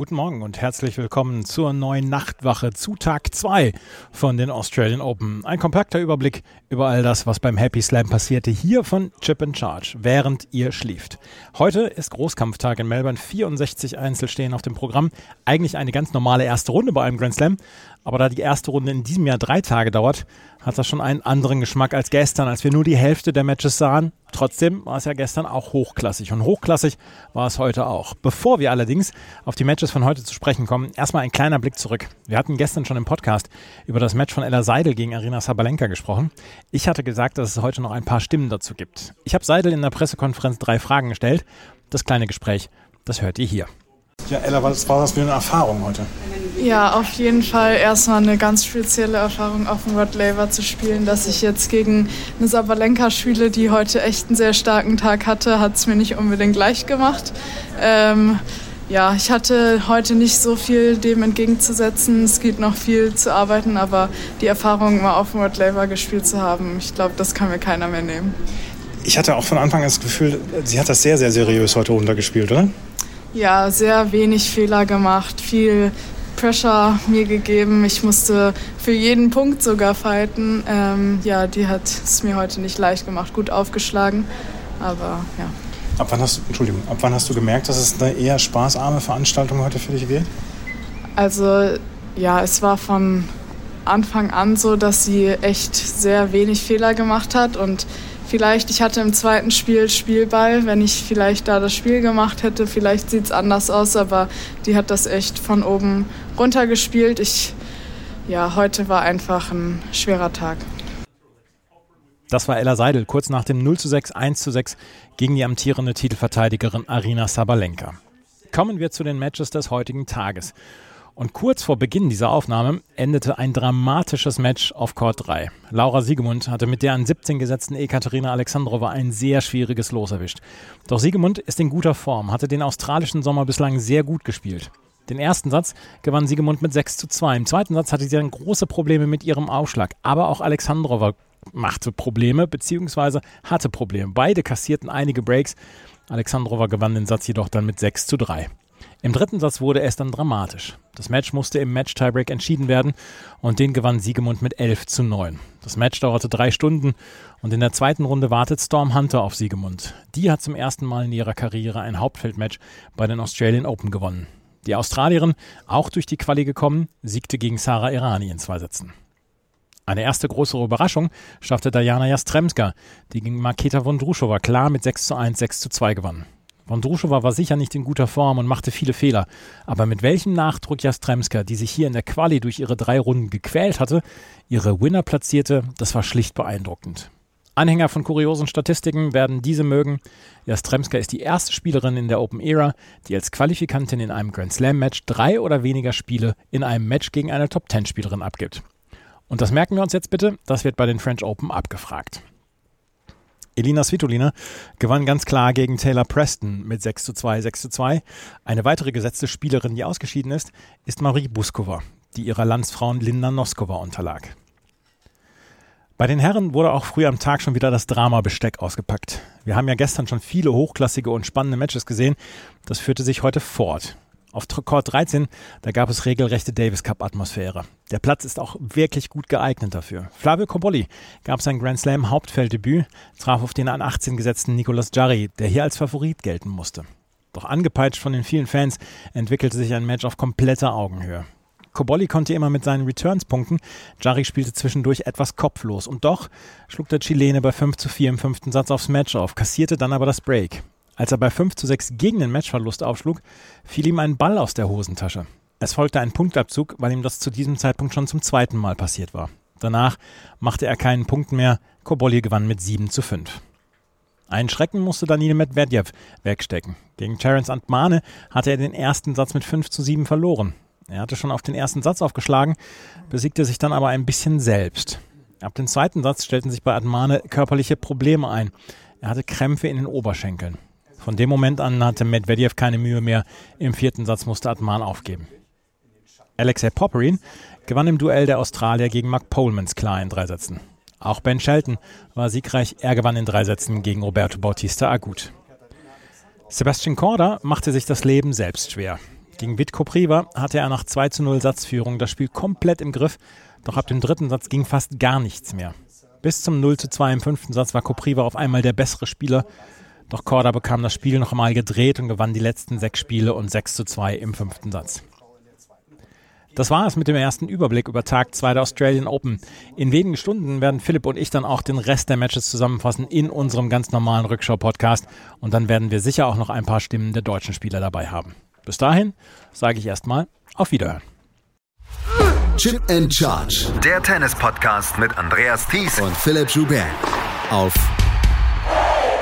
Guten Morgen und herzlich willkommen zur neuen Nachtwache zu Tag 2 von den Australian Open. Ein kompakter Überblick über all das, was beim Happy Slam passierte, hier von Chip and Charge, während ihr schläft. Heute ist Großkampftag in Melbourne, 64 Einzel stehen auf dem Programm. Eigentlich eine ganz normale erste Runde bei einem Grand Slam, aber da die erste Runde in diesem Jahr drei Tage dauert, hat das schon einen anderen Geschmack als gestern, als wir nur die Hälfte der Matches sahen. Trotzdem war es ja gestern auch hochklassig und hochklassig war es heute auch. Bevor wir allerdings auf die Matches von heute zu sprechen kommen, erstmal ein kleiner Blick zurück. Wir hatten gestern schon im Podcast über das Match von Ella Seidel gegen Arina Sabalenka gesprochen. Ich hatte gesagt, dass es heute noch ein paar Stimmen dazu gibt. Ich habe Seidel in der Pressekonferenz drei Fragen gestellt. Das kleine Gespräch, das hört ihr hier. Ja, Ella, was war das für eine Erfahrung heute? Ja, auf jeden Fall erstmal eine ganz spezielle Erfahrung auf dem Rod Laver zu spielen. Dass ich jetzt gegen eine Sabalenka spiele, die heute echt einen sehr starken Tag hatte, hat es mir nicht unbedingt leicht gemacht. Ähm, ja, ich hatte heute nicht so viel dem entgegenzusetzen. Es geht noch viel zu arbeiten, aber die Erfahrung, mal auf dem Rod Laver gespielt zu haben, ich glaube, das kann mir keiner mehr nehmen. Ich hatte auch von Anfang an das Gefühl, sie hat das sehr, sehr seriös heute runtergespielt, oder? Ja, sehr wenig Fehler gemacht, viel Pressure mir gegeben. Ich musste für jeden Punkt sogar fighten. Ähm, ja, die hat es mir heute nicht leicht gemacht, gut aufgeschlagen. Aber ja. Ab wann hast du, Entschuldigung, ab wann hast du gemerkt, dass es eine eher spaßarme Veranstaltung heute für dich wird? Also ja, es war von Anfang an so, dass sie echt sehr wenig Fehler gemacht hat und Vielleicht, ich hatte im zweiten Spiel Spielball. Wenn ich vielleicht da das Spiel gemacht hätte, vielleicht sieht es anders aus, aber die hat das echt von oben runter gespielt. Ich, ja, heute war einfach ein schwerer Tag. Das war Ella Seidel kurz nach dem 0 zu 6, 1 zu 6 gegen die amtierende Titelverteidigerin Arina Sabalenka. Kommen wir zu den Matches des heutigen Tages. Und kurz vor Beginn dieser Aufnahme endete ein dramatisches Match auf Court 3. Laura Siegemund hatte mit der an 17 gesetzten Ekaterina Alexandrova ein sehr schwieriges Los erwischt. Doch Siegemund ist in guter Form, hatte den australischen Sommer bislang sehr gut gespielt. Den ersten Satz gewann Siegemund mit 6 zu 2. Im zweiten Satz hatte sie dann große Probleme mit ihrem Aufschlag. Aber auch Alexandrova machte Probleme bzw. hatte Probleme. Beide kassierten einige Breaks. Alexandrova gewann den Satz jedoch dann mit 6 zu 3. Im dritten Satz wurde es dann dramatisch. Das Match musste im Match-Tiebreak entschieden werden und den gewann Siegemund mit 11 zu 9. Das Match dauerte drei Stunden und in der zweiten Runde wartet Storm Hunter auf Siegemund. Die hat zum ersten Mal in ihrer Karriere ein Hauptfeldmatch bei den Australian Open gewonnen. Die Australierin, auch durch die Quali gekommen, siegte gegen Sarah Irani in zwei Sätzen. Eine erste größere Überraschung schaffte Diana Jastremska, die gegen Marketa Vondrushova klar mit 6 zu 1, 6 zu 2 gewann. Vondrushova war sicher nicht in guter Form und machte viele Fehler. Aber mit welchem Nachdruck Jastremska, die sich hier in der Quali durch ihre drei Runden gequält hatte, ihre Winner platzierte, das war schlicht beeindruckend. Anhänger von kuriosen Statistiken werden diese mögen. Jastremska ist die erste Spielerin in der Open Era, die als Qualifikantin in einem Grand Slam Match drei oder weniger Spiele in einem Match gegen eine Top Ten Spielerin abgibt. Und das merken wir uns jetzt bitte, das wird bei den French Open abgefragt. Elina Svitolina gewann ganz klar gegen Taylor Preston mit 6 zu 2, 6 zu 2. Eine weitere gesetzte Spielerin, die ausgeschieden ist, ist Marie Buskova, die ihrer Landsfrauen Linda Noskova unterlag. Bei den Herren wurde auch früh am Tag schon wieder das Drama-Besteck ausgepackt. Wir haben ja gestern schon viele hochklassige und spannende Matches gesehen. Das führte sich heute fort. Auf Court 13, da gab es regelrechte Davis Cup Atmosphäre. Der Platz ist auch wirklich gut geeignet dafür. Flavio Cobolli gab sein Grand Slam Hauptfelddebüt, traf auf den an 18 gesetzten Nicolas Jarry, der hier als Favorit gelten musste. Doch angepeitscht von den vielen Fans entwickelte sich ein Match auf kompletter Augenhöhe. Cobolli konnte immer mit seinen Returns punkten. Jarry spielte zwischendurch etwas kopflos. Und doch schlug der Chilene bei 5 zu 4 im fünften Satz aufs Match auf, kassierte dann aber das Break. Als er bei 5 zu 6 gegen den Matchverlust aufschlug, fiel ihm ein Ball aus der Hosentasche. Es folgte ein Punktabzug, weil ihm das zu diesem Zeitpunkt schon zum zweiten Mal passiert war. Danach machte er keinen Punkt mehr. Kobolli gewann mit 7 zu 5. Einen Schrecken musste Daniel Medvedev wegstecken. Gegen Terence Antmane hatte er den ersten Satz mit 5 zu 7 verloren. Er hatte schon auf den ersten Satz aufgeschlagen, besiegte sich dann aber ein bisschen selbst. Ab dem zweiten Satz stellten sich bei Antmane körperliche Probleme ein. Er hatte Krämpfe in den Oberschenkeln. Von dem Moment an hatte Medvedev keine Mühe mehr. Im vierten Satz musste Atman aufgeben. Alexei Popperin gewann im Duell der Australier gegen Mark Polmans klar in drei Sätzen. Auch Ben Shelton war siegreich, er gewann in drei Sätzen gegen Roberto Bautista Agut. Sebastian Korda machte sich das Leben selbst schwer. Gegen Vitko Priva hatte er nach 2 zu 0 Satzführung das Spiel komplett im Griff, doch ab dem dritten Satz ging fast gar nichts mehr. Bis zum 0 zu 2 im fünften Satz war Kopriva auf einmal der bessere Spieler, doch Korda bekam das Spiel noch einmal gedreht und gewann die letzten sechs Spiele und 6 zu 2 im fünften Satz. Das war es mit dem ersten Überblick über Tag 2 der Australian Open. In wenigen Stunden werden Philipp und ich dann auch den Rest der Matches zusammenfassen in unserem ganz normalen Rückschau-Podcast und dann werden wir sicher auch noch ein paar Stimmen der deutschen Spieler dabei haben. Bis dahin sage ich erstmal auf Wiederhören. Chip and Charge. Der Tennis-Podcast mit Andreas Thies und Philipp Joubert. Auf